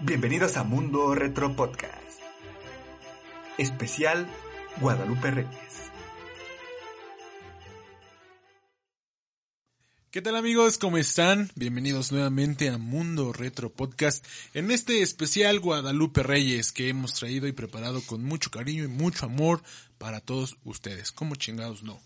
Bienvenidos a Mundo Retro Podcast. Especial Guadalupe Reyes. ¿Qué tal amigos? ¿Cómo están? Bienvenidos nuevamente a Mundo Retro Podcast en este especial Guadalupe Reyes que hemos traído y preparado con mucho cariño y mucho amor para todos ustedes. Como chingados no.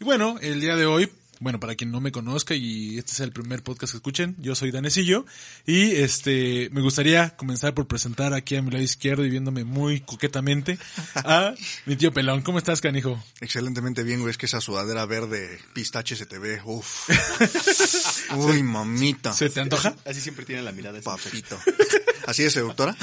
Y bueno, el día de hoy bueno, para quien no me conozca y este es el primer podcast que escuchen, yo soy Danesillo y este me gustaría comenzar por presentar aquí a mi lado izquierdo y viéndome muy coquetamente a mi tío Pelón. ¿Cómo estás, canijo? Excelentemente bien, güey. Es que esa sudadera verde pistache se te ve. Uf. Uy, mamita. ¿Se te antoja? Así siempre tiene la mirada. Papito. ¿Así es, seductora?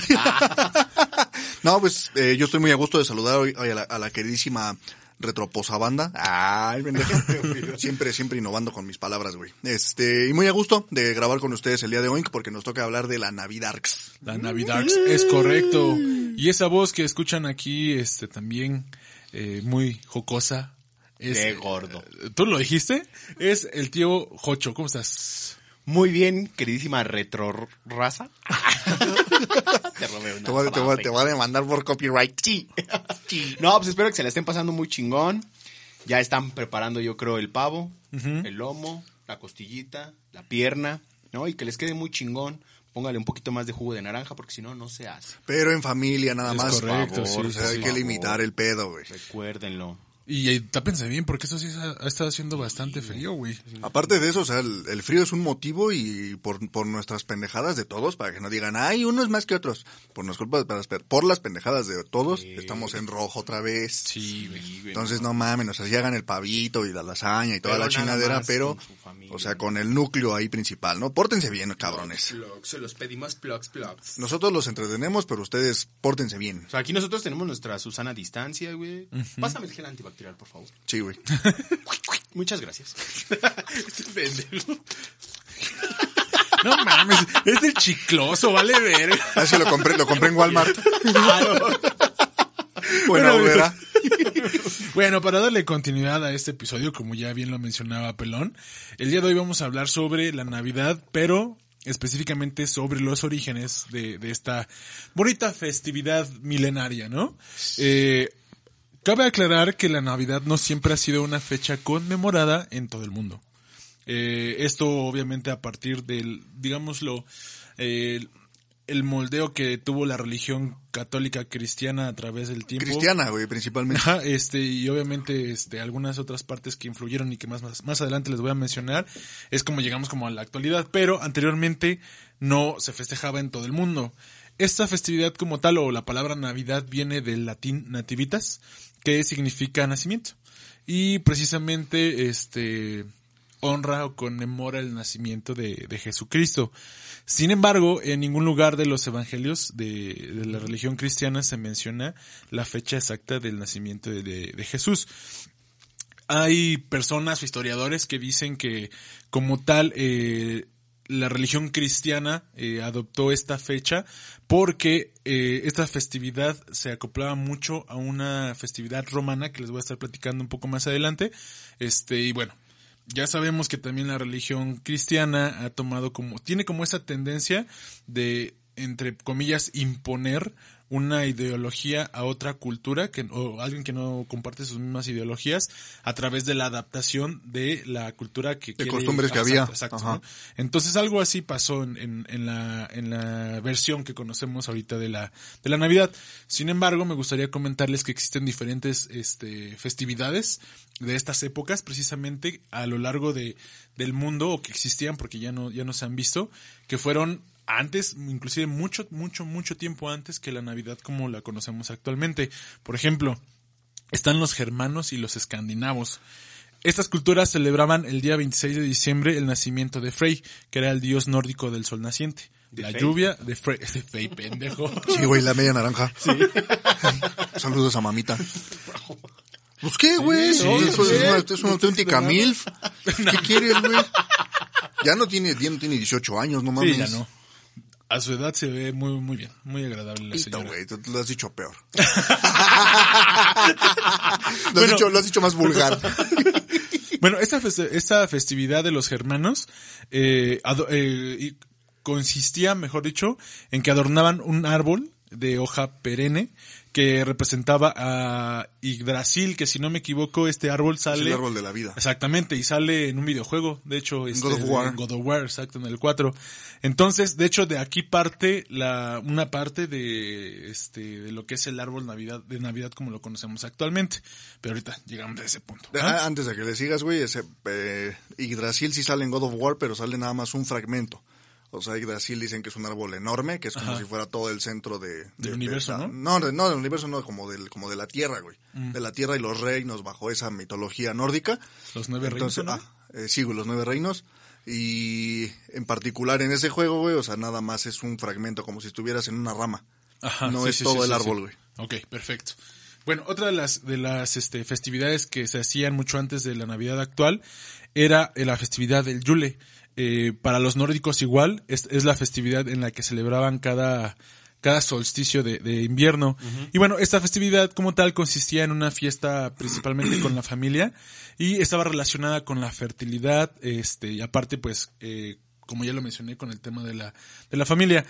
no, pues eh, yo estoy muy a gusto de saludar hoy a la, a la queridísima Retroposabanda. Ay, pendejo. siempre, siempre innovando con mis palabras, güey. Este, y muy a gusto de grabar con ustedes el día de hoy porque nos toca hablar de la Navidarks. La Navidarks, es correcto. Y esa voz que escuchan aquí, este, también, eh, muy jocosa. Es, Qué gordo. ¿Tú lo dijiste? Es el tío Jocho. ¿Cómo estás? Muy bien, queridísima retro raza. te robé una te, voy, te, voy, te voy a demandar por copyright. Sí. No, pues espero que se la estén pasando muy chingón. Ya están preparando, yo creo, el pavo, uh -huh. el lomo, la costillita, la pierna, ¿no? Y que les quede muy chingón. Póngale un poquito más de jugo de naranja porque si no, no se hace. Pero en familia nada es más. Correcto, favor, sí, o sea, sí, hay sí. que limitar el pedo, güey. Recuérdenlo. Y tápense bien, porque eso sí ha, ha estado haciendo bastante frío, güey. Aparte de eso, o sea, el, el, frío es un motivo y por, por nuestras pendejadas de todos, para que no digan, ay, unos más que otros. Por, nos culpa, por las pendejadas de todos, sí. estamos en rojo otra vez. Sí, güey. Entonces, no mames, o sea, sí hagan el pavito y la lasaña y toda pero la chingadera, pero, o sea, con el núcleo ahí principal, ¿no? Pórtense bien, cabrones. Plugs, se los pedimos plugs, plugs. Nosotros los entretenemos, pero ustedes pórtense bien. O sea, aquí nosotros tenemos nuestra Susana distancia, güey. Uh -huh. Pásame el gel antibacterial, por favor. Sí, güey. Muchas gracias. este. No mames, es del chicloso, vale ver. Así lo compré, lo compré en Walmart. Claro. bueno, ¿verdad? bueno, para darle continuidad a este episodio, como ya bien lo mencionaba Pelón, el día de hoy vamos a hablar sobre la Navidad, pero específicamente sobre los orígenes de, de esta bonita festividad milenaria, ¿no? Eh, Cabe aclarar que la Navidad no siempre ha sido una fecha conmemorada en todo el mundo. Eh, esto obviamente a partir del, digámoslo, eh, el moldeo que tuvo la religión católica cristiana a través del tiempo. Cristiana, güey, principalmente. Este, y obviamente, este, algunas otras partes que influyeron y que más, más, más adelante les voy a mencionar, es como llegamos como a la actualidad, pero anteriormente no se festejaba en todo el mundo. Esta festividad como tal, o la palabra Navidad, viene del latín nativitas, que significa nacimiento. Y precisamente, este, honra o conmemora el nacimiento de, de Jesucristo. Sin embargo, en ningún lugar de los evangelios de, la religión cristiana se menciona la fecha exacta del nacimiento de, de, de Jesús. Hay personas o historiadores que dicen que como tal eh, la religión cristiana eh, adoptó esta fecha porque eh, esta festividad se acoplaba mucho a una festividad romana que les voy a estar platicando un poco más adelante. Este, y bueno, ya sabemos que también la religión cristiana ha tomado como, tiene como esa tendencia de, entre comillas, imponer una ideología a otra cultura que, o alguien que no comparte sus mismas ideologías a través de la adaptación de la cultura que de costumbres que había. exacto, ¿no? entonces algo así pasó en, en, en, la en la versión que conocemos ahorita de la de la navidad. Sin embargo me gustaría comentarles que existen diferentes este festividades de estas épocas precisamente a lo largo de del mundo o que existían porque ya no ya no se han visto que fueron antes, inclusive mucho, mucho, mucho tiempo antes que la Navidad como la conocemos actualmente. Por ejemplo, están los germanos y los escandinavos. Estas culturas celebraban el día 26 de diciembre el nacimiento de Frey, que era el dios nórdico del sol naciente. ¿De la Fey? lluvia de Frey, de Fey, pendejo. Sí, güey, la media naranja. Sí. Saludos a mamita. Pues qué, güey. Sí, no, sí, eso sí. es, una, es una auténtica MILF. ¿Qué quieres, güey? Ya no tiene, ya no tiene 18 años, no mames. Sí, ya no. A su edad se ve muy, muy bien, muy agradable la señora. güey, tú lo has dicho peor. lo, has dicho, lo has dicho más vulgar. Bueno, esta, feste- esta festividad de los germanos, eh, eh, consistía, mejor dicho, en que adornaban un árbol de hoja perenne que representaba a Yggdrasil, que si no me equivoco, este árbol Es sale... el árbol de la vida. Exactamente, y sale en un videojuego, de hecho, este, God of War. en God of War, exacto, en el 4. Entonces, de hecho, de aquí parte la, una parte de, este, de lo que es el árbol Navidad, de Navidad como lo conocemos actualmente. Pero ahorita llegamos a ese punto. Ah, Antes de que le sigas, güey, ese, eh, Yggdrasil sí sale en God of War, pero sale nada más un fragmento. O sea, Yggdrasil dicen que es un árbol enorme, que es como Ajá. si fuera todo el centro de... de- Del universo, de- ¿no? Mm. No, de- no, del universo no, como, del, como de la Tierra, güey. De la Tierra y los reinos bajo esa mitología nórdica. Los nueve reinos, ah, eh, sí, güey, los nueve reinos. Y en particular en ese juego, güey, o sea, nada más es un fragmento, como si estuvieras en una rama. Ajá, no sí, es sí, todo sí, el árbol, güey. Ok, perfecto. Bueno, otra de las, de las este, festividades que se hacían mucho antes de la Navidad actual era la festividad del Yule. Eh, para los nórdicos igual, es, es la festividad en la que celebraban cada, cada solsticio de, de invierno. Y bueno, esta festividad como tal consistía en una fiesta principalmente con la familia y estaba relacionada con la fertilidad, este, y aparte pues, eh, como ya lo mencioné, con el tema de la, de la familia.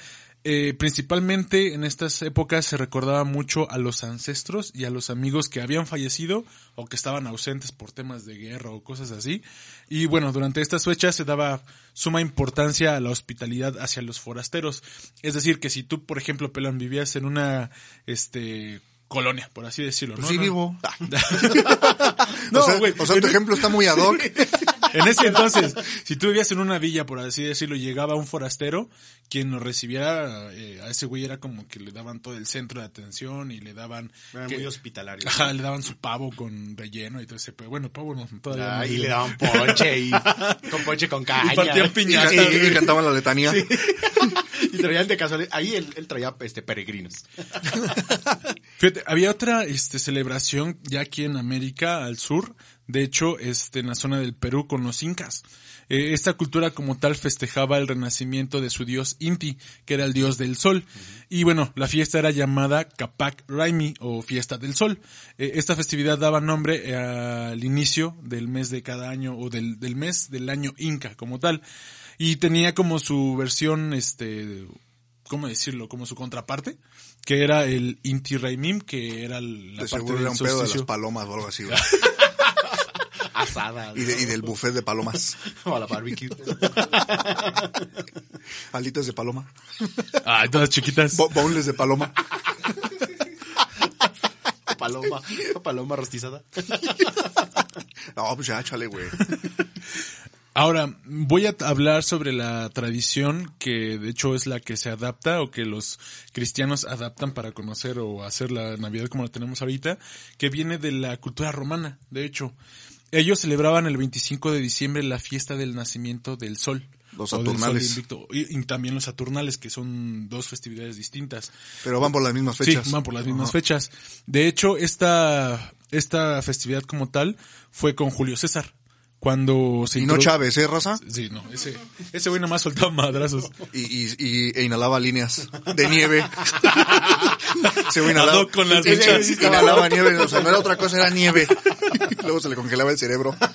Eh, principalmente en estas épocas se recordaba mucho a los ancestros y a los amigos que habían fallecido o que estaban ausentes por temas de guerra o cosas así. Y bueno, durante estas fechas se daba suma importancia a la hospitalidad hacia los forasteros. Es decir, que si tú, por ejemplo, Pelón, vivías en una, este, colonia, por así decirlo, Pues ¿no? sí, vivo. No, o sea, güey, o sea, tu ejemplo está muy ad hoc. En ese entonces, si tú vivías en una villa, por así decirlo, llegaba un forastero, quien nos recibiera, eh, a ese güey era como que le daban todo el centro de atención y le daban... Que- muy hospitalarios. Ajá, le daban su pavo con relleno y todo ese, pero bueno, pavo no, todavía no. Ah, y le daban ponche y con ponche con caña. Y partían Y, piñatas. y- y cantaban la letanía. Y traían de casualidad. Ahí él, él traía este peregrinos. Fíjate, había otra este, celebración ya aquí en América, al sur, de hecho, este, en la zona del Perú con los incas. Eh, esta cultura como tal festejaba el renacimiento de su dios Inti, que era el dios del sol. Y bueno, la fiesta era llamada Capac Raimi o Fiesta del Sol. Eh, esta festividad daba nombre eh, al inicio del mes de cada año o del, del mes del año inca como tal. Y tenía como su versión, este, ¿cómo decirlo? Como su contraparte, que era el Inti Raimim, que era la De parte seguro del era un pedo de las palomas o algo así. Asada. Y, de- y del buffet de palomas. O a la barbecue. Alitas de paloma. Ay, todas chiquitas. Bo- de paloma. Paloma. Paloma rostizada. No, pues ya, chale, güey. Ahora, voy a hablar sobre la tradición que de hecho es la que se adapta o que los cristianos adaptan para conocer o hacer la Navidad como la tenemos ahorita, que viene de la cultura romana, de hecho. Ellos celebraban el 25 de diciembre la fiesta del nacimiento del sol. Los Saturnales. Y, y también los Saturnales, que son dos festividades distintas. Pero van por las mismas fechas. Sí, van por las mismas fechas. De hecho, esta, esta festividad como tal fue con Julio César. Cuando se Y no Chávez, ¿eh, raza? Sí, no, ese, ese güey nomás soltaba madrazos. Y, y, y- e inhalaba líneas de nieve. Se güey inhalaba, con las luchas. inhalaba nieve, o sea, no era otra cosa, era nieve. Luego se le congelaba el cerebro.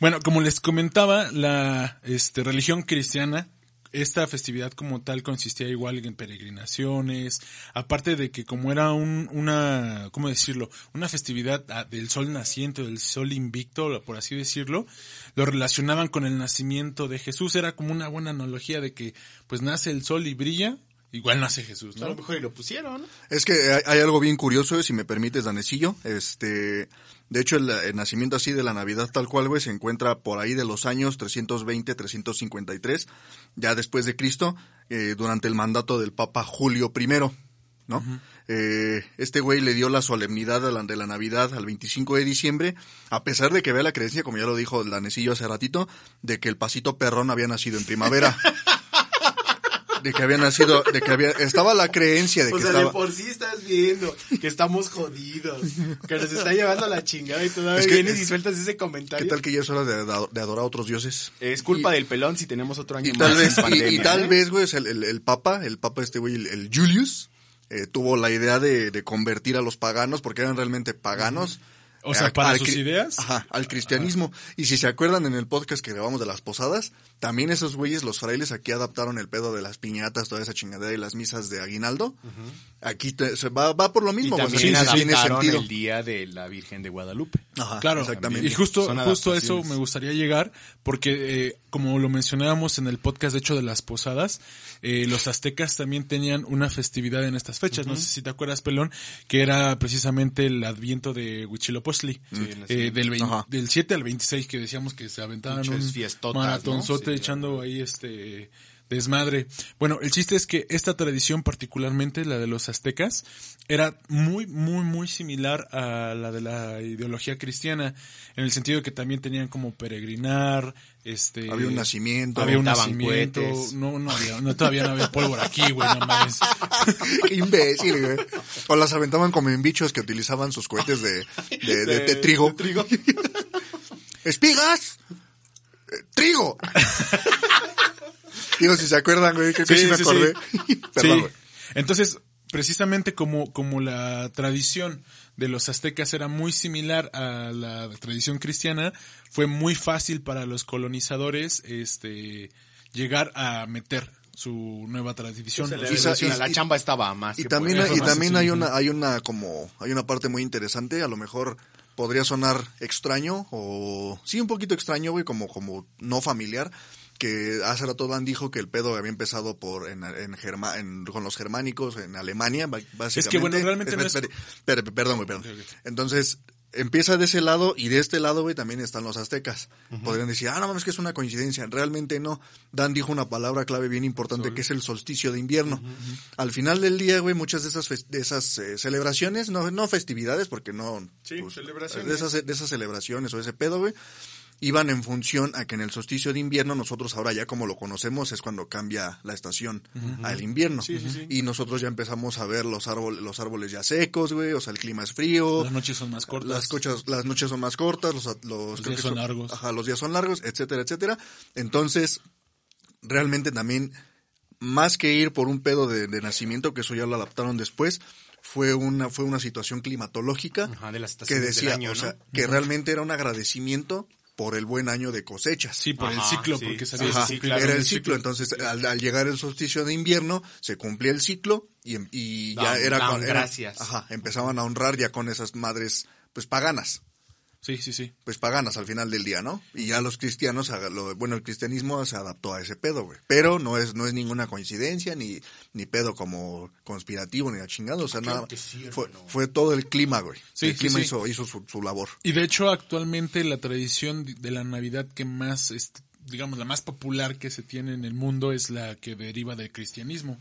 Bueno, como les comentaba, la este, religión cristiana, esta festividad como tal consistía igual en peregrinaciones, aparte de que como era un, una, ¿cómo decirlo? Una festividad ah, del sol naciente, del sol invicto, por así decirlo, lo relacionaban con el nacimiento de Jesús, era como una buena analogía de que pues nace el sol y brilla, igual nace Jesús, A lo mejor y lo pusieron. Es que hay, hay algo bien curioso, si me permites, Danecillo. Este, de hecho, el, el nacimiento así de la Navidad tal cual, güey, se encuentra por ahí de los años 320, 353, ya después de Cristo, eh, durante el mandato del Papa Julio I, ¿no? Eh, este güey le dio la solemnidad de la, de la Navidad al 25 de diciembre, a pesar de que vea la creencia, como ya lo dijo el Danecillo hace ratito, de que el pasito perrón había nacido en primavera. De que había nacido, de que había, estaba la creencia de que O sea, estaba... de por sí estás viendo que estamos jodidos, que nos está llevando a la chingada y todavía Es que- vienes y sueltas ese comentario. ¿Qué tal que ya es hora de, de adorar a otros dioses? Es culpa Y- del pelón si tenemos otro año Y más tal vez, y, tal ¿eh? vez, güey, es el, el, el papa, el papa este güey, el, el Julius, eh, tuvo la idea de, de convertir a los paganos, porque eran realmente paganos. O sea, para al sus cri- ideas. Ajá, al cristianismo. Y si se acuerdan en el podcast que grabamos de las posadas, también esos güeyes, los frailes, aquí adaptaron el pedo de las piñatas, toda esa chingadera y las misas de aguinaldo. Aquí te- se va, va por lo Y mismo, o sea, también sí, tiene sentido. el día de la Virgen de Guadalupe. Ajá, Claro, exactamente. y justo, justo a eso me gustaría llegar, porque eh, como lo mencionábamos en el podcast, de hecho, de las posadas, eh, los aztecas también tenían una festividad en estas fechas. No sé si te acuerdas, Pelón, que era precisamente el adviento de Huitzilopochtli. eh, del, del 7 al 26, que decíamos que se aventaban un maratonzote ¿no? Sí, echando ahí este desmadre. Bueno, el chiste es que esta tradición, particularmente la de los aztecas, era muy, muy, muy similar a la de la ideología cristiana, en el sentido de que también tenían como peregrinar, este... Había un nacimiento. Había un nacimiento, cohetes. no, no había, no, todavía no había pólvora aquí, güey, no mames. Qué imbécil, güey. O las aventaban como en bichos que utilizaban sus cohetes de, de, de- de trigo. ¡Espigas! Eh, ¡Trigo! Digo, si se acuerdan, güey, que sí, Sí, me sí, acordé. Perdón, Sí. güey. Entonces, precisamente como, como la tradición de los aztecas era muy similar a la tradición cristiana, fue muy fácil para los colonizadores este llegar a meter su nueva tradición. La, y la- y- chamba estaba más. Y que también, y también hay una, hay una como, hay una parte muy interesante, a lo mejor podría sonar extraño o sí un poquito extraño, güey, como, como no familiar, que hace rato Dan dijo que el pedo había empezado por en, en, Germa- en- con los germánicos en Alemania, básicamente. que, bueno, realmente no es- perdón, güey, perdón. Entonces, empieza de ese lado y de este lado, güey, también están los aztecas. Podrían decir, ah, no mames, que es una coincidencia. Realmente no. Dan dijo una palabra clave bien importante que es el solsticio de invierno. Al final del día, güey, muchas de esas, de esas eh, celebraciones, no, no festividades, porque no... Sí, celebraciones. De esas, de esas celebraciones o ese pedo, güey, iban en función a que en el solsticio de invierno nosotros ahora ya como lo conocemos es cuando cambia la estación al invierno y nosotros ya empezamos a ver los árboles los árboles ya secos güey o sea el clima es frío Las noches son más cortas. las cochas, las noches son más cortas, los, los, creo días que son largos. Ajá, los días son largos, etcétera, etcétera. Entonces, realmente también, más que ir por un pedo de, de nacimiento, que eso ya lo adaptaron después, fue una, fue una situación climatológica Ajá, de las que decía, del año, o ¿no? sea, que realmente era un agradecimiento por el buen año de cosechas. Sí, por el ciclo, sí. porque Ajá, ciclo. era el ciclo, entonces al, al llegar el solsticio de invierno se cumplía el ciclo y, em- y ya era, con- era- gracias. ajá, empezaban a honrar ya con esas madres pues paganas Sí, sí, sí. pues paganas al final del día, ¿no? Y ya los cristianos, bueno, el cristianismo se adaptó a ese pedo, güey. Pero no es, no es ninguna coincidencia, ni, ni pedo como conspirativo, ni a chingado, o sea, nada. que sí, fue, fue todo el clima, güey. Sí, el clima sí. hizo, hizo su, su labor. Y de hecho, actualmente la tradición de la Navidad que más, este, digamos, la más popular que se tiene en el mundo es la que deriva del cristianismo,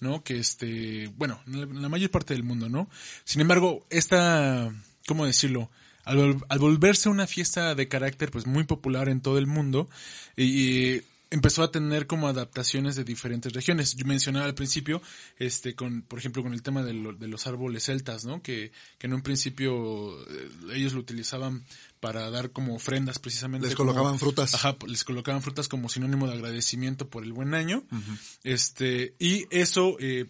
¿no? Que este, bueno, en la, en la mayor parte del mundo, ¿no? Sin embargo, esta, ¿cómo decirlo? Al, vol- al volverse una fiesta de carácter, pues, muy popular en todo el mundo, y, empezó a tener como adaptaciones de diferentes regiones. Yo mencionaba al principio, este, con, por ejemplo, con el tema de, lo- de los árboles celtas, ¿no? Que, que en un principio eh, ellos lo utilizaban para dar como ofrendas precisamente. Les como- colocaban frutas. Ajá, les colocaban frutas como sinónimo de agradecimiento por el buen año. Este, y eso, eh,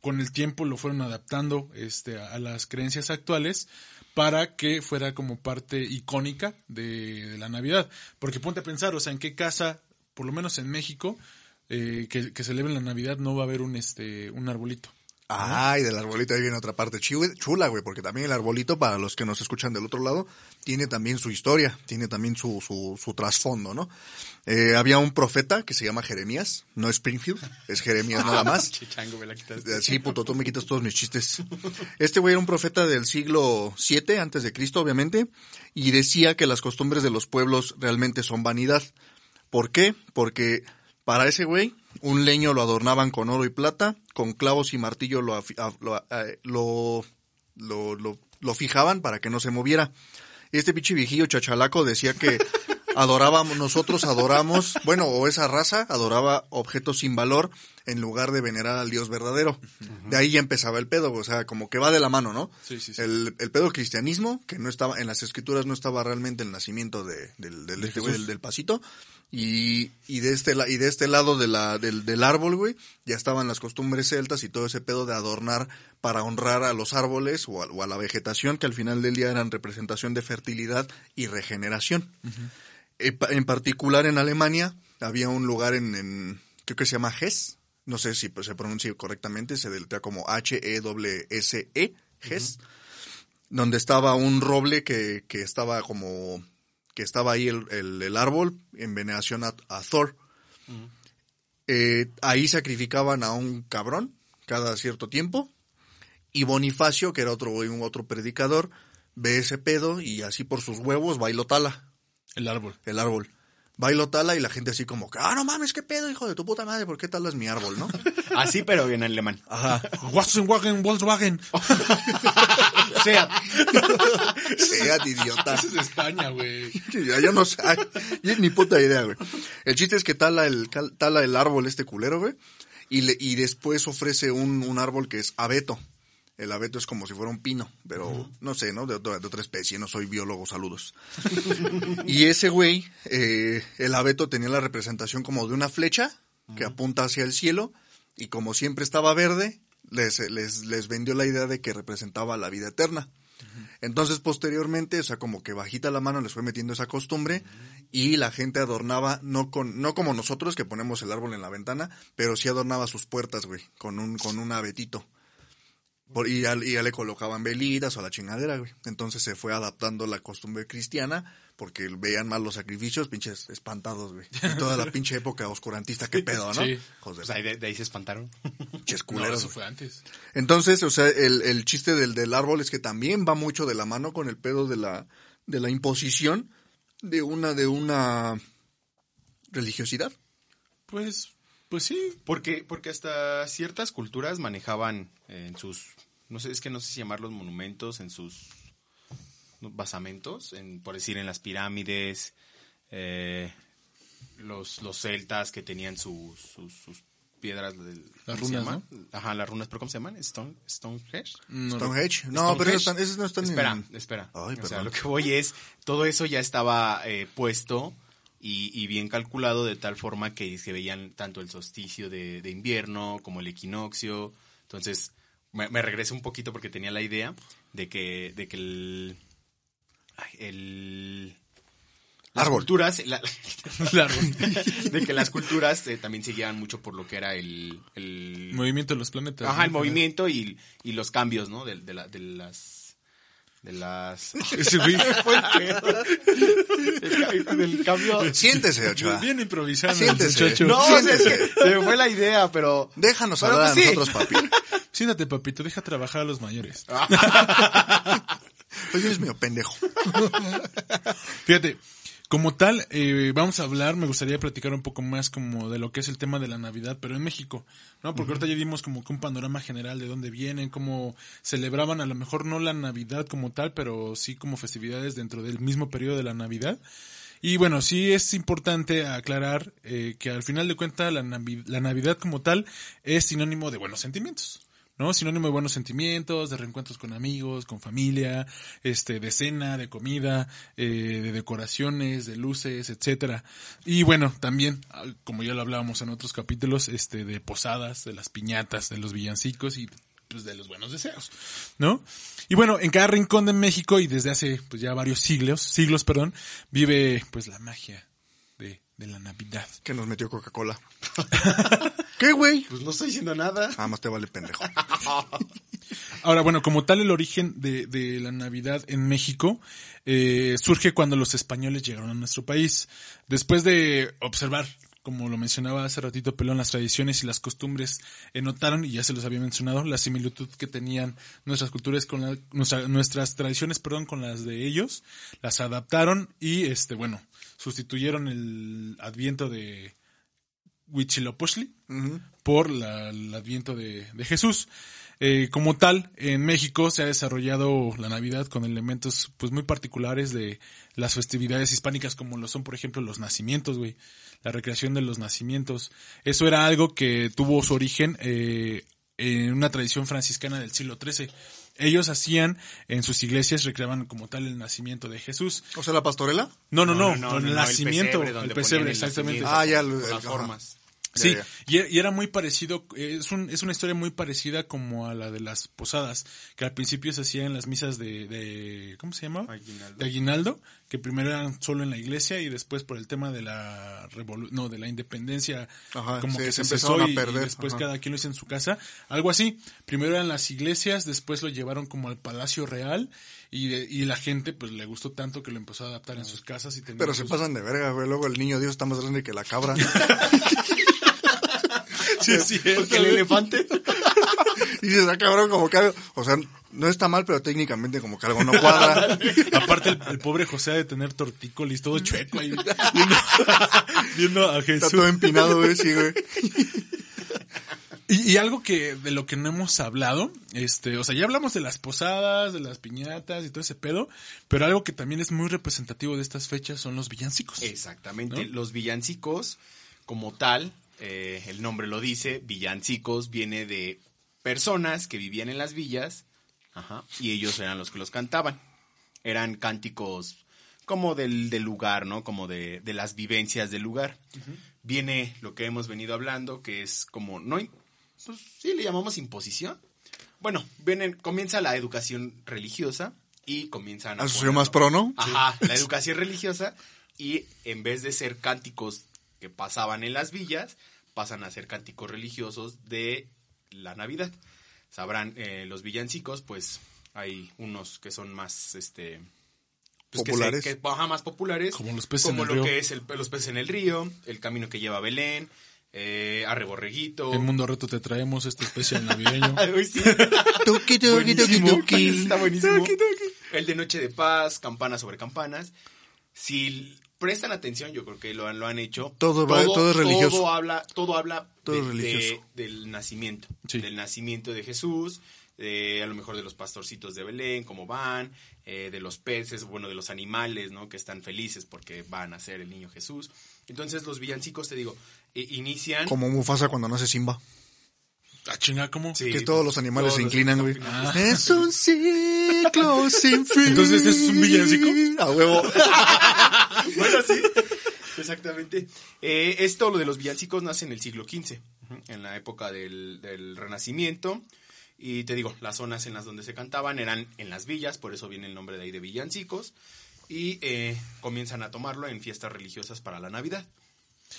con el tiempo lo fueron adaptando, este, a, a las creencias actuales para que fuera como parte icónica de, la Navidad. Porque ponte a pensar, o sea, en qué casa, por lo menos en México, eh, que, que celebren la Navidad no va a haber un, este, un arbolito. Ay, del arbolito ahí viene otra parte chula, güey, porque también el arbolito, para los que nos escuchan del otro lado, tiene también su historia, tiene también su, su, su trasfondo, ¿no? Eh, había un profeta que se llama Jeremías, no Springfield, es Jeremías nada más. Chichango, me la quitaste. Eh, Sí, puto, tú me quitas todos mis chistes. Este güey era un profeta del siglo 7 antes de Cristo, obviamente, y decía que las costumbres de los pueblos realmente son vanidad. ¿Por qué? Porque para ese güey, un leño lo adornaban con oro y plata, con clavos y martillo eh, lo, lo, lo- lo fijaban para que no se moviera. Este pinche viejillo chachalaco decía que adorábamos, nosotros adoramos, bueno, o esa raza adoraba objetos sin valor en lugar de venerar al Dios verdadero. De ahí ya empezaba el pedo, o sea, como que va de la mano, ¿no? Sí, sí, sí. El, el pedo cristianismo, que no estaba, en las escrituras no estaba realmente el nacimiento de, del, del, este güey, del, del pasito. Y, y de este la- y de este lado de la, del, del árbol, güey, ya estaban las costumbres celtas y todo ese pedo de adornar para honrar a los árboles o a, o a la vegetación, que al final del día eran representación de fertilidad y regeneración. Pa- En particular en Alemania había un lugar en, en creo que se llama Hess, no sé si pues, se pronuncia correctamente, se deletrea como H-E-S-S-E, Hess, donde estaba un roble que, que estaba como, que estaba ahí el, el- el árbol en veneración a, a Thor. Eh, ahí sacrificaban a un cabrón cada cierto tiempo y Bonifacio, que era otro, un otro predicador, ve ese pedo y así por sus huevos va y lo tala El árbol. el árbol. Va y lo tala y la gente así como, que, ah, no mames, qué pedo, hijo de tu puta madre, ¿por qué talas mi árbol, no? Así, pero en alemán. Ajá. Volkswagen, Volkswagen. O sea, Seat, idiota. Ese es de España, güey. Ya, yo no sé, yo ni puta idea, güey. El chiste es que tala el, tala el árbol este culero, güey, y, le, y después ofrece un, un árbol que es abeto. El abeto es como si fuera un pino, pero no sé, ¿no? De otra, de otra especie, no soy biólogo, saludos. y ese güey, eh, el abeto tenía la representación como de una flecha que apunta hacia el cielo y como siempre estaba verde, les, les, les vendió la idea de que representaba la vida eterna. Entonces, posteriormente, o sea, como que bajita la mano les fue metiendo esa costumbre y la gente adornaba, no con, no como nosotros que ponemos el árbol en la ventana, pero sí adornaba sus puertas, güey, con un, con un abetito. Por- y, ya, y ya le colocaban velitas o la chingadera, güey. Entonces se fue adaptando la costumbre cristiana porque veían mal los sacrificios, pinches espantados, güey. Y toda la pinche época oscurantista, qué pedo, ¿no? Sí. Pues ahí de, de ahí se espantaron. pinches No, culeros, eso fue antes. Entonces, o sea, el, el chiste del, del árbol es que también va mucho de la mano con el pedo de la, de la imposición de una, de una religiosidad. Pues, pues sí. Porque, porque hasta ciertas culturas manejaban en sus, no sé, es que no sé si llamarlos monumentos, en sus basamentos, en, por decir en las pirámides, eh, los, los celtas que tenían sus, sus, sus piedras del, Las ¿cómo se runas? Ajá, las runas, pero ¿cómo se llaman? Stone, Stonehenge. No, Stonehenge. No, pero esos no están espera, en... espera. Ay, o sea, perdón. lo que voy es, todo eso ya estaba eh, puesto y, y bien calculado de tal forma que se veían tanto el solsticio de, de invierno como el equinoccio. Entonces, me, me regresé un poquito porque tenía la idea de que, de que el... el las Árbol. culturas, la- de que las culturas eh, también se guiaban mucho por lo que era el, el Movimiento de los planetas. Ajá, el movimiento y, y los cambios, ¿no? De, de, la- de las... De las... Ese güey del cambio... Siéntese, Ochoa. bien improvisando. el Siéntese. No, es que se me fue la idea, pero... Déjanos Pero hablar pues a sí. nosotros, papi. Siéntate, papito, deja trabajar a los mayores. Oye, eres medio pendejo. Fíjate, como tal, eh, vamos a hablar, me gustaría platicar un poco más como de lo que es el tema de la Navidad, pero en México, ¿no? Porque ahorita ya dimos como que un panorama general de dónde vienen, cómo celebraban a lo mejor no la Navidad como tal, pero sí como festividades dentro del mismo periodo de la Navidad. Y bueno, sí es importante aclarar eh, que al final de cuentas la, Navi- la Navidad como tal es sinónimo de buenos sentimientos. ¿No? Sinónimo de buenos sentimientos, de reencuentros con amigos, con familia, este, de cena, de comida, eh, de decoraciones, de luces, etcétera. Y bueno, también, como ya lo hablábamos en otros capítulos, este, de posadas, de las piñatas, de los villancicos y pues de los buenos deseos, ¿no? Y bueno, en cada rincón de México y desde hace pues ya varios siglos, siglos, perdón, vive pues la magia de, de la Navidad. Que nos metió Coca-Cola. ¿Qué, güey? Pues no estoy diciendo nada. Nada más te vale pendejo. Ahora, bueno, como tal el origen de, de la Navidad en México eh, surge cuando los españoles llegaron a nuestro país. Después de observar, como lo mencionaba hace ratito Pelón, las tradiciones y las costumbres, eh, notaron, y ya se los había mencionado, la similitud que tenían nuestras culturas con la- nuestra- nuestras tradiciones, perdón, con las de ellos, las adaptaron y, este, bueno, sustituyeron el adviento de Huitzilopochtli por la- el adviento de, de Jesús. Eh, como tal, en México se ha desarrollado la Navidad con elementos pues muy particulares de las festividades hispánicas como lo son, por ejemplo, los nacimientos, güey. La recreación de los nacimientos. Eso era algo que tuvo su origen eh, en una tradición franciscana del siglo XIII. Ellos hacían en sus iglesias, recreaban como tal el nacimiento de Jesús. O sea, la pastorela. No, no, no, no, el no, el nacimiento, pesebre donde el pesebre, exactamente. nacimiento. Ah, ya, el- las formas. Sí, e- y era muy parecido, es, un, es una historia muy parecida como a la de las posadas, que al principio se hacía en las misas de, de ¿cómo se llama? Aguinaldo. De aguinaldo, que primero eran solo en la iglesia y después por el tema de la revolu no, de la independencia, Ajá, como que se a y perder, después ajá. cada quien lo hizo en su casa, algo así. Primero eran las iglesias, después lo llevaron como al Palacio Real y, de- y la gente pues le gustó tanto que lo empezó a adaptar en sus casas y Pero se pasan de verga, güey. Luego el niño Dios está más grande que la cabra. Sí, es cierto, Porque el elefante. y dices, ah, cabrón, como que algo... O sea, no está mal, pero técnicamente como que algo no cuadra. Aparte, el, el pobre José ha de tener tortícolis todo chueco ahí, viendo, viendo a Está Jesús. todo empinado, güey, sí, güey. Y, y algo que de lo que no hemos hablado, este, o sea, ya hablamos de las posadas, de las piñatas y todo ese pedo, pero algo que también es muy representativo de estas fechas son los villancicos. Exactamente. ¿No? Los villancicos, como tal, eh, el nombre lo dice, villancicos viene de personas que vivían en las villas, ajá, y ellos eran los que los cantaban. Eran cánticos como del, del lugar, ¿no? Como de, de las vivencias del lugar. Viene lo que hemos venido hablando, que es como, no, pues sí le llamamos imposición. Bueno, vienen, comienza la educación religiosa y comienzan a ponerlo- más pro, ¿no? Ajá, la educación religiosa y en vez de ser cánticos que pasaban en las villas, pasan a ser cánticos religiosos de la Navidad. Sabrán, eh, los villancicos, pues hay unos que son más, este... pues, que se- Populares. Que, ajá, más populares. Como los peces como en el lo río. que es el- los peces en el río, el camino que lleva a Belén, eh, Arre Borreguito. En Mundo Reto te traemos este especial navideño. Tuki, tuki, tuki. Está buenísimo. El de Noche de Paz, Campanas sobre Campanas. Si prestan atención, yo creo que lo han, lo han hecho. Todo va- todo es religioso. Todo habla, todo habla Todo de- es religioso. de- del nacimiento. Sí. Del nacimiento de Jesús, de, a lo mejor de los pastorcitos de Belén, cómo van, eh, de los peces, bueno, de los animales, ¿no? Que están felices porque van a ser el niño Jesús. Entonces los villancicos, te digo, eh, inician... Como Mufasa cuando nace Simba. Ah, chinga, ¿cómo? Sí, que todos los animales todos se inclinan, güey. inclinan. Es un ciclo sin fin. Entonces, ¿eso es un villancico? A huevo. bueno, sí. Exactamente. Eh, esto, lo de los villancicos, nace en el siglo XV, en la época del, del Renacimiento. Y te digo, las zonas en las donde se cantaban eran en las villas, por eso viene el nombre de ahí de villancicos. Y eh, comienzan a tomarlo en fiestas religiosas para la Navidad.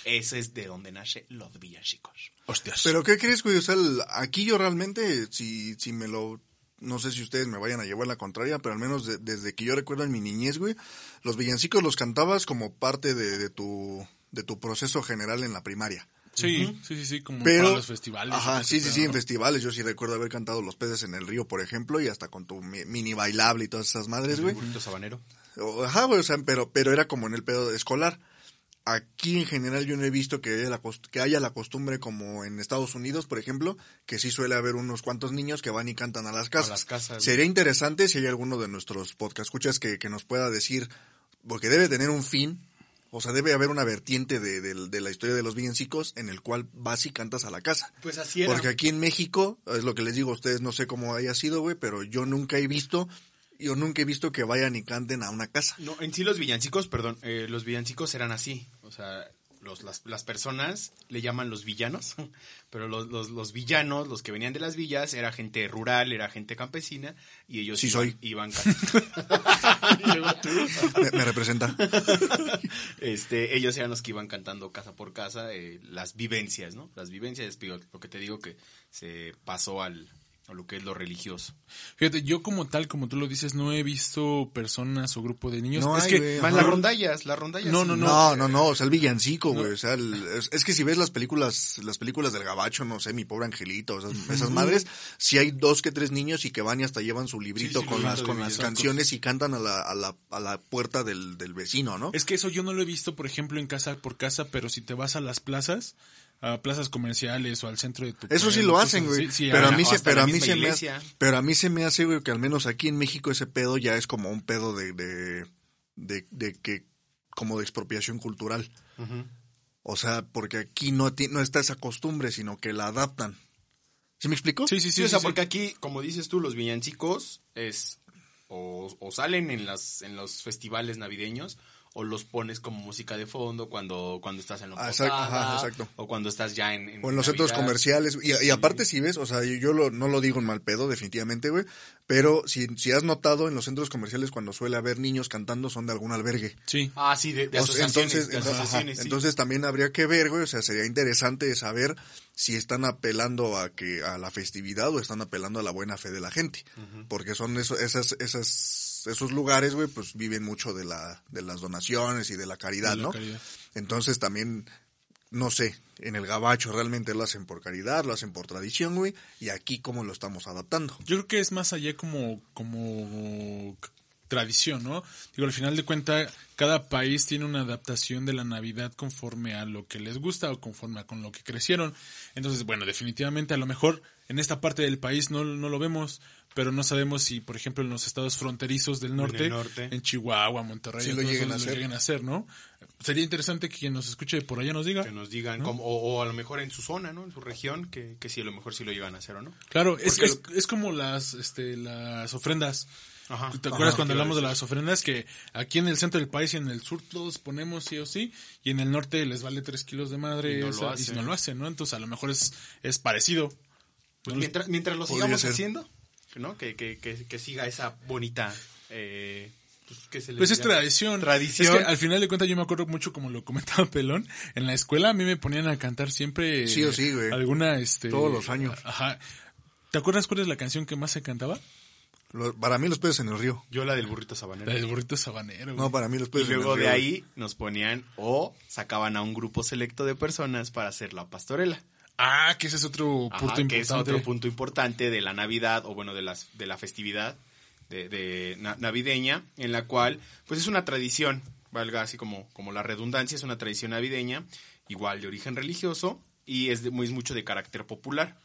Ese es de donde nace los villancicos. Hostias. Pero ¿qué crees, güey? O sea, el- aquí yo realmente, si, si me lo... No sé si ustedes me vayan a llevar la contraria, pero al menos de- desde que yo recuerdo en mi niñez, güey, los villancicos los cantabas como parte de, de tu de tu proceso general en la primaria. sí, sí, sí, sí, como Pero, para los festivales. ajá, sí, sí, sí, en ¿no? festivales. Yo sí recuerdo haber cantado Los peces en el río, por ejemplo, y hasta con tu mi- mini bailable y todas esas madres, güey. Burrito sabanero. Ajá, güey, o sea, pero, pero era como en el pedo escolar. Aquí en general yo no he visto que haya, la que haya la costumbre como en Estados Unidos, por ejemplo, que sí suele haber unos cuantos niños que van y cantan a las casas. las casas, Sería interesante si hay alguno de nuestros podcast escuchas que, que nos pueda decir, porque debe tener un fin, o sea, debe haber una vertiente de, de- de la historia de los villancicos en el cual vas y cantas a la casa. Pues así era. Porque aquí en México, es lo que les digo a ustedes, no sé cómo haya sido, güey, pero yo nunca he visto, yo nunca he visto que vayan y canten a una casa. No, en sí los villancicos, perdón, eh, los villancicos eran así. O sea, los, las, las personas le llaman los villanos, pero los, los, los villanos, los que venían de las villas, era gente rural, era gente campesina, y ellos Sí iban, soy. iban. Me, me representa. este, ellos eran los que iban cantando casa por casa eh, las vivencias, ¿no? Las vivencias, lo que te digo que se pasó al, a lo que es lo religioso. Fíjate, yo como tal, como tú lo dices, no he visto personas o grupo de niños. No es hay, que. Más las rondallas, las rondallas. No, no, No, no, no, o sea, el villancico, güey, o sea, el- es, es que si ves las películas, las películas del gabacho, no sé, mi pobre angelito, esas, esas madres, si hay dos que tres niños y que van y hasta llevan su librito Sí, sí, con las, con las canciones y cantan a la, a la, a la puerta del, del vecino, ¿no? Es que eso yo no lo he visto, por ejemplo, en casa por casa, pero si te vas a las plazas, a plazas comerciales o al centro de tu Eso sí lo hacen, güey. así. Sí, pero a mí se, pero la a mí se me hace, pero a mí se me hace, güey, que al menos aquí en México ese pedo ya es como un pedo de, de, de, de que, como de expropiación cultural. O sea, porque aquí no, ti- no está esa costumbre, sino que la adaptan. ¿Sí me explico? Sí, sí, sí. Sí, o sea, sí, porque sí. aquí, como dices tú, los villancicos es o, o salen en las en los festivales navideños o los pones como música de fondo cuando cuando estás en la Ah, exacto, ajá, exacto. o cuando estás ya en, en O en los centros comerciales. Y, y aparte, si ves, o sea, yo, yo lo- no lo digo en mal pedo, definitivamente, güey. Pero si, si has notado en los centros comerciales cuando suele haber niños cantando, son de algún albergue. Sí. Ah, sí, de, de O sea, asociaciones. entonces, de entonces, ajá, asociaciones, sí. entonces también habría que ver, güey, o sea, sería interesante saber si están apelando a que a la festividad o están apelando a la buena fe de la gente, porque son eso, esas, esas, esos lugares, güey, pues viven mucho de la, de las donaciones y de la caridad, De la ¿no? caridad. Entonces también, no sé, en el gabacho realmente lo hacen por caridad, lo hacen por tradición, güey, y aquí cómo lo estamos adaptando. Yo creo que es más allá como, como tradición, ¿no? Digo, al final de cuentas, cada país tiene una adaptación de la Navidad conforme a lo que les gusta o conforme a con lo que crecieron. Entonces, bueno, definitivamente a lo mejor en esta parte del país no, no lo vemos, pero no sabemos si, por ejemplo, en los estados fronterizos del norte, en, norte. Chihuahua, Monterrey, Sí lo lleguen a lo hacer. lleguen a hacer, ¿no? Sería interesante que quien nos escuche por allá nos diga. que nos digan cómo- o, o a lo mejor en su zona, ¿no? En su región, que, que sí, a lo mejor sí lo llevan a hacer o no. Claro, es, es, es como las, este, las ofrendas. Ajá. ¿Te acuerdas Ajá, cuando ¿qué iba a hablamos de las ofrendas? Que aquí en el centro del país y en el sur todos ponemos sí o sí, y en el norte les vale tres kilos de madre Y no lo esa- hacen. si no lo hacen, ¿no? Entonces a lo mejor es, es parecido. Pues No mientras, mientras lo sigamos ser. haciendo, ¿no? Que, que, que, que siga esa bonita... Eh, pues, ¿qué se le Pues es tradición. Tradición. Es que al final de cuentas yo me acuerdo mucho como lo comentaba Pelón. En la escuela a mí me ponían a cantar siempre. Sí o sí, güey. Alguna, este. Todos los años. Ajá. ¿Te acuerdas cuál es la canción que más se cantaba? Lo- para mí los peces en el río. Yo la del burrito sabanero. La del burrito sabanero. No, para mí los Y peces en el luego río. de güey. ahí nos ponían o sacaban a un grupo selecto de personas para hacer la pastorela. Ah, que ese es otro Ajá, punto que importante. es otro punto importante de la Navidad o bueno de las de la festividad de, de na- navideña en la cual pues es una tradición valga así como como la redundancia es una tradición navideña igual de origen religioso y es de muy es mucho de carácter popular.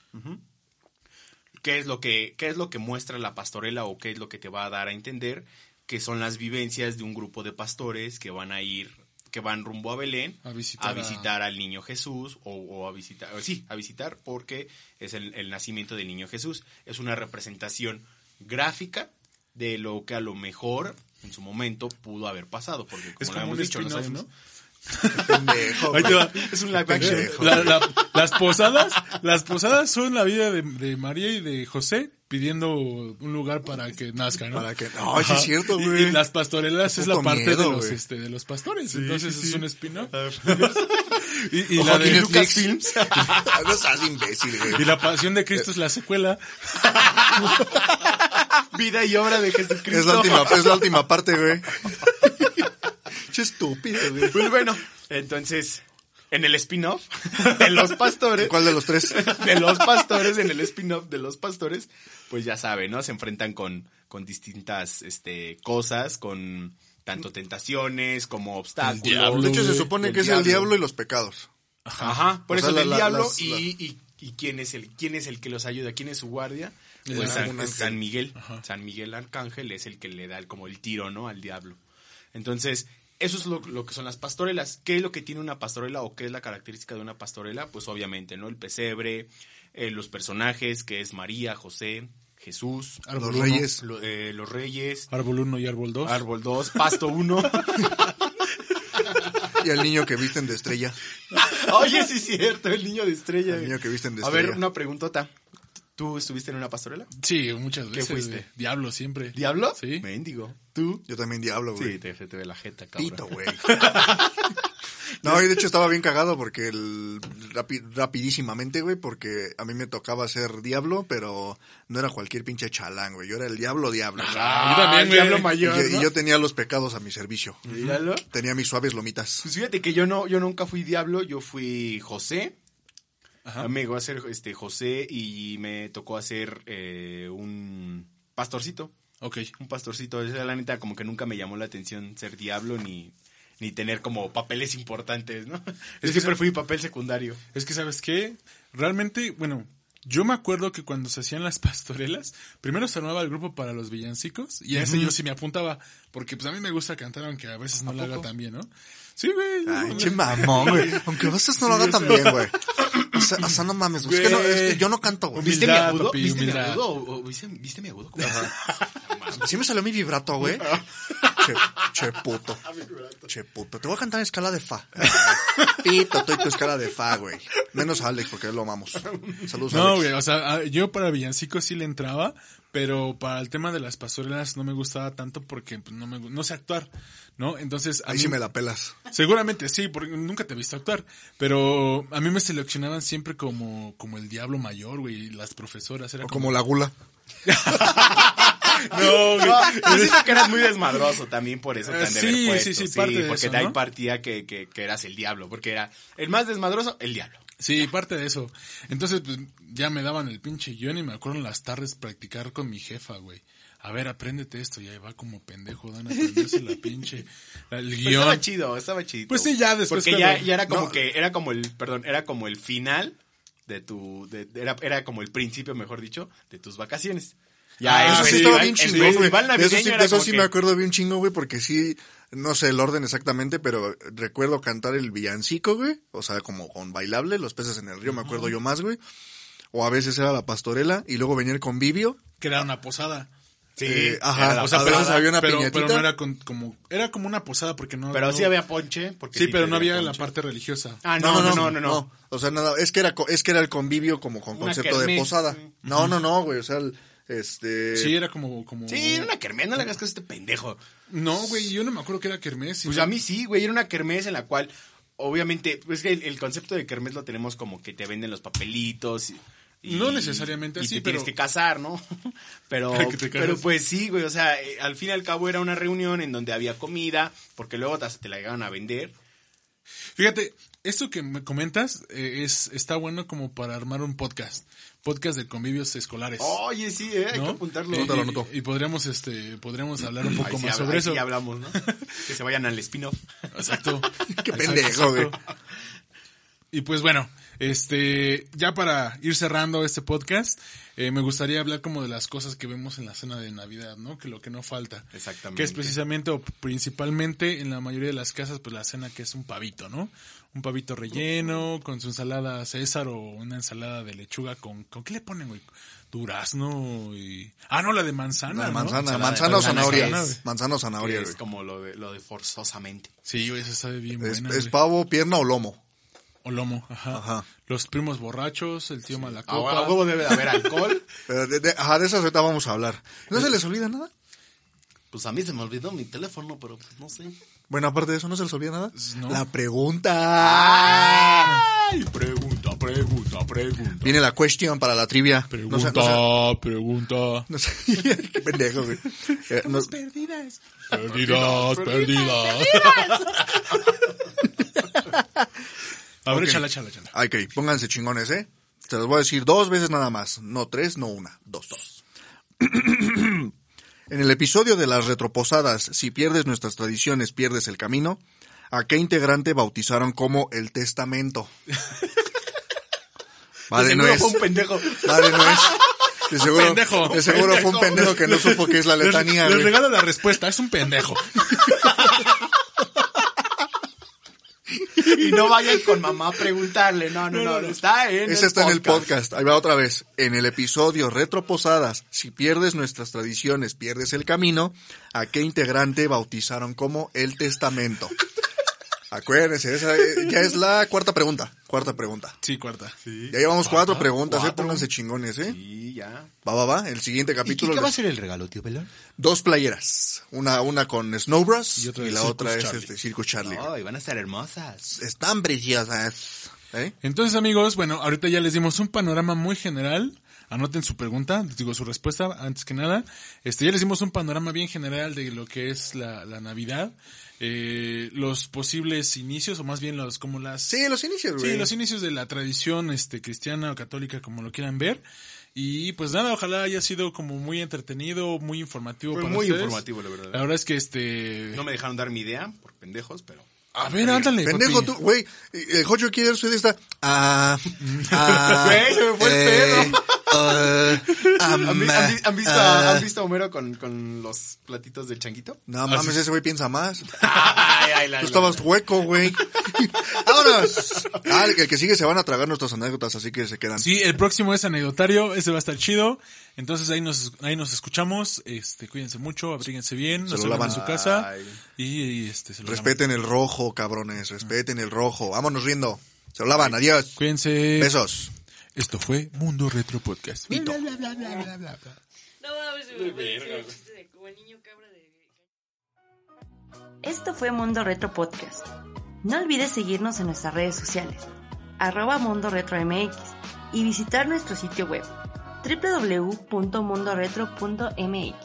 Qué es lo que qué es lo que muestra la pastorela o qué es lo que te va a dar a entender que son las vivencias de un grupo de pastores que van a ir que van rumbo a Belén A visitar a- visitar al niño Jesús o, o a visitar, o sí, a visitar porque es el, el nacimiento del niño Jesús. Es una representación gráfica de lo que a lo mejor en su momento pudo haber pasado. Porque como Es lo hemos dicho, no spin-off, sabemos- ¿no? Pendejo, Ahí te va. Es un live action. La- la- las posadas, las posadas son la vida de, de María y de José pidiendo un lugar para que nazca, ¿no? Para que- no, sí es cierto, Y- güey. Y, las pastorelas Qué es la parte miedo, de los este de los pastores, entonces sí, es sí. un spin-off. y, y Ojo, la de Netflix. no seas imbécil, güey. y la pasión de Cristo es la secuela. Vida y obra de Jesucristo. Es la última, es la última parte, güey. Che estúpido, güey. Pues bueno, entonces, en el spin-off de los pastores, ¿Cuál de los tres? de los pastores, en el spin-off de los pastores, pues ya saben, ¿no? Se enfrentan con, con distintas este, cosas, con tanto tentaciones como obstáculos. diablo, De hecho, se supone que es el diablo y los pecados. Ajá, por O eso sea, el la- diablo las- y, la- y, y quién es el quién es el que los ayuda, quién es su guardia. Pues San, Miguel, San Miguel Arcángel es el que le da el- como el tiro, ¿no? Al diablo. Entonces, eso es lo, lo que son las pastorelas. ¿Qué es lo que tiene una pastorela o qué es la característica de una pastorela? Pues obviamente, ¿no? El pesebre, eh, los personajes, que es María, José, Jesús, Árbol Los uno, reyes. lo- eh, los reyes, Árbol 1 y árbol 2. árbol 2, pasto 1. Y el niño que visten de estrella. Oye, sí es cierto, el niño de estrella. El niño que visten de A ver, estrella. una preguntota. ¿Tú estuviste en una pastorela? Sí, muchas veces. fuiste? güey. Diablo siempre. ¿Diablo? Sí. Mendigo. ¿Tú? Yo también diablo, güey. Sí, te, te ve la jeta, cabrón. Pito, güey. No, y de hecho estaba bien cagado porque el, rapi- rapidísimamente, güey, porque a mí me tocaba ser diablo, pero no era cualquier pinche chalán, güey. Yo era el diablo diablo. Ah, yo también, güey. diablo mayor, yo, y ¿no? yo tenía los pecados a mi servicio. Míralo. Tenía mis suaves lomitas. Pues fíjate que yo no, yo nunca fui diablo, yo fui José. Ajá. Me llegó a ser este José y me tocó hacer eh, un pastorcito. Ok. Un pastorcito. Esa, la neta, como que nunca me llamó la atención ser diablo ni, ni tener como papeles importantes, ¿no? Es que siempre fui papel secundario. Es que, ¿sabes qué? Realmente, bueno, yo me acuerdo que cuando se hacían las pastorelas, primero se armaba el grupo para los villancicos y a ese yo sí me apuntaba, porque pues a mí me gusta cantar, aunque a veces no lo haga tan bien, ¿no? Sí, güey. Ay, no, che mamón, güey. Aunque a veces no lo haga tan bien, güey. O sea, o sea, no mames, güey. Es que, no, es que yo no canto, güey. ¿Viste mi agudo? papi, ¿Viste mi agudo? ¿O- o ¿Viste, viste mi agudo? Sí me salió mi vibrato, güey. Che, che puto. Che puto. Te voy a cantar en escala de fa. Pito, estoy tu escala de fa, güey. Menos a Alex, porque a lo amamos. Saludos, No, Alex. güey, o sea, a- yo para villancicos sí le entraba, pero para el tema de las pastorelas no me gustaba tanto porque pues, no me no sé actuar, ¿no? Entonces, a Ahí mí- sí me la pelas. Seguramente sí, porque nunca te he visto actuar. Pero a mí me seleccionaban siempre como, como el diablo mayor, güey, las profesoras. Era O como la gula. No, güey. No, yo siento que eras muy desmadroso también por eso tan de sí, haber sí, sí, parte de porque eso, de ahí ¿no? partía que, que, que eras el diablo, porque era el más desmadroso, el diablo. Sí, parte de eso. Entonces, pues, ya me daban el pinche guion y me acuerdo en las tardes practicar con mi jefa, güey. A ver, apréndete esto. Y ahí va como pendejo, dan a aprenderse la pinche, el Pero guion. estaba chido, estaba chido. Pues sí, ya después Porque ya, ya era como No. que, era como el, perdón, era como el final de tu, de- era, era como el principio, mejor dicho, de tus vacaciones. Ya, Ah, eso sí estaba bien chingón, güey. De eso sí, era de eso como sí que- me acuerdo bien chingo, güey, porque sí, no sé el orden exactamente, pero recuerdo cantar el villancico, güey. O sea, como con bailable, los peces en el río, me acuerdo yo más, güey. O a veces era la pastorela y luego venía el convivio. Que era una posada. Sí, Eh, ajá, o sea, a veces había una pero, piñatita. pero no era con- como, era como una posada porque no. Pero no- sí había ponche. Porque Sí, pero no había la parte religiosa. Ah, no, no, no, no, no. O sea, nada, es que era, es que era el convivio como con Una concepto de posada. sí. No, no, no, güey, o sea, el- este... Sí, era como, como. Sí, era una kermés, no le hagas caso a este pendejo. No, güey, yo no me acuerdo que era kermés. Pues a mí sí, güey, era una kermés en la cual, obviamente, pues que el, el concepto de kermés lo tenemos como que te venden los papelitos. Y, y- No necesariamente y así, te pero- tienes que casar, ¿no? Pero, te pero pues sí, güey, o sea, eh, al fin y al cabo era una reunión en donde había comida, porque luego hasta te la llegaban a vender. Fíjate, esto que me comentas eh, es está bueno como para armar un podcast. Podcast de convivios escolares. Oye, sí, eh, hay ¿no? que apuntarlo. Y- podríamos, este, podríamos hablar un poco Ahí más sobre ahí sí eso. hablamos, ¿no? que se vayan al spin-off. Exacto. Qué pendejo, güey. Y pues bueno, este, ya para ir cerrando este podcast, eh, me gustaría hablar como de las cosas que vemos en la cena de Navidad, ¿no? Que lo que no falta. Exactamente. Que es precisamente o principalmente en la mayoría de las casas, pues la cena que es un pavito, ¿no? Un pavito relleno con su ensalada César o una ensalada de lechuga con, ¿con qué le ponen, güey? Durazno y... Ah, no, la de manzana, La ¿no? manzana, manzana o manzana, zanahoria. Manzana o zanahoria, es como lo de, lo de forzosamente. Sí, güey, esa está bien Es, buena. es güey. pavo, pierna o lomo. O lomo, ajá. Ajá. Los primos borrachos, el tío Malacopa. a huevo debe de haber alcohol. Pero de, de- ajá, de esas ahorita vamos a hablar. ¿No se les olvida nada? Pues a mí se me olvidó mi teléfono, pero pues no sé. Bueno, aparte de eso, ¿no se les olvida nada? No. La pregunta. Ay, pregunta, pregunta, pregunta. Viene la question para la trivia. Pregunta, No sé, no sé- pregunta. no sé. Qué pendejo, güey. Eh, no- Perdidas. Perdidas, perdidas. A ver, Ok. échala, échala, échala. Ok, pónganse chingones, ¿eh? Te los voy a decir dos veces nada más. No tres, no una. Dos. Dos. en el episodio de las retroposadas, si pierdes nuestras tradiciones, pierdes el camino, ¿a qué integrante bautizaron como el testamento? Va de Seguro nuez. fue un pendejo. Va de seguro, Pendejo. de seguro fue un pendejo que no supo qué es la letanía, Les, les regalo la respuesta, es un pendejo. Y no vayan con mamá a preguntarle. No, no, no. Está en Ese está en el podcast. Ahí va otra vez. En el episodio Retroposadas, si pierdes nuestras tradiciones, pierdes el camino, ¿a qué integrante bautizaron como el testamento? Acuérdense, esa eh, ya es la cuarta pregunta. Cuarta pregunta. Sí, cuarta. Ya llevamos cuatro preguntas, eh, cuatro. pónganse chingones, eh. Sí, ya. Va, va, va. El siguiente capítulo. ¿Y qué va a ser el regalo, tío Pelón? Dos playeras. Una, una con Snow Bros. Y Y, otra de la Circus otra es Charlie. este Circus Charlie. Ay, van a estar hermosas. Están preciosas. ¿Eh? Entonces, amigos, bueno, ahorita ya les dimos un panorama muy general. Anoten su pregunta, les digo su respuesta antes que nada. Este, ya les dimos un panorama bien general de lo que es la, la Navidad, eh, los posibles inicios, o más bien los, como las... Sí, los inicios, güey. Sí, los inicios de la tradición este, cristiana o católica, como lo quieran ver. Y pues nada, ojalá haya sido como muy entretenido, muy informativo Fue para muy ustedes. informativo, la verdad. La verdad es que este... No me dejaron dar mi idea por pendejos, pero A ver, ándale. Pendejo papi. tú, güey. El Jocho quiere su esta. Ah, ah, Güey, se me fue el pedo. ¿Han, visto, ah. ¿Han visto a Homero con, con los platitos del changuito? No mames, ese güey piensa más. Ay, ay, la- Tú estabas hueco, güey. ¡Vámonos! Ah, el que sigue se van a tragar nuestras anécdotas, así que se quedan. Sí, el próximo es anecdotario, ese va a estar chido. Entonces ahí nos, ahí nos escuchamos. Este, cuídense mucho, abríguense bien, Se no lo lavan. de su casa. Ay. Y, y, este, se lo lavan. Respeten el rojo, cabrones. Respeten el rojo. Vámonos riendo. Se lo lavan. Adiós. Cuídense. Besos. Esto fue Mundo Retro Podcast. Como el niño cabra de... Esto fue Mundo Retro Podcast. No olvides seguirnos en nuestras redes sociales, arroba Mundo Retro MX, y visitar nuestro sitio web, www.mundoretro.mx.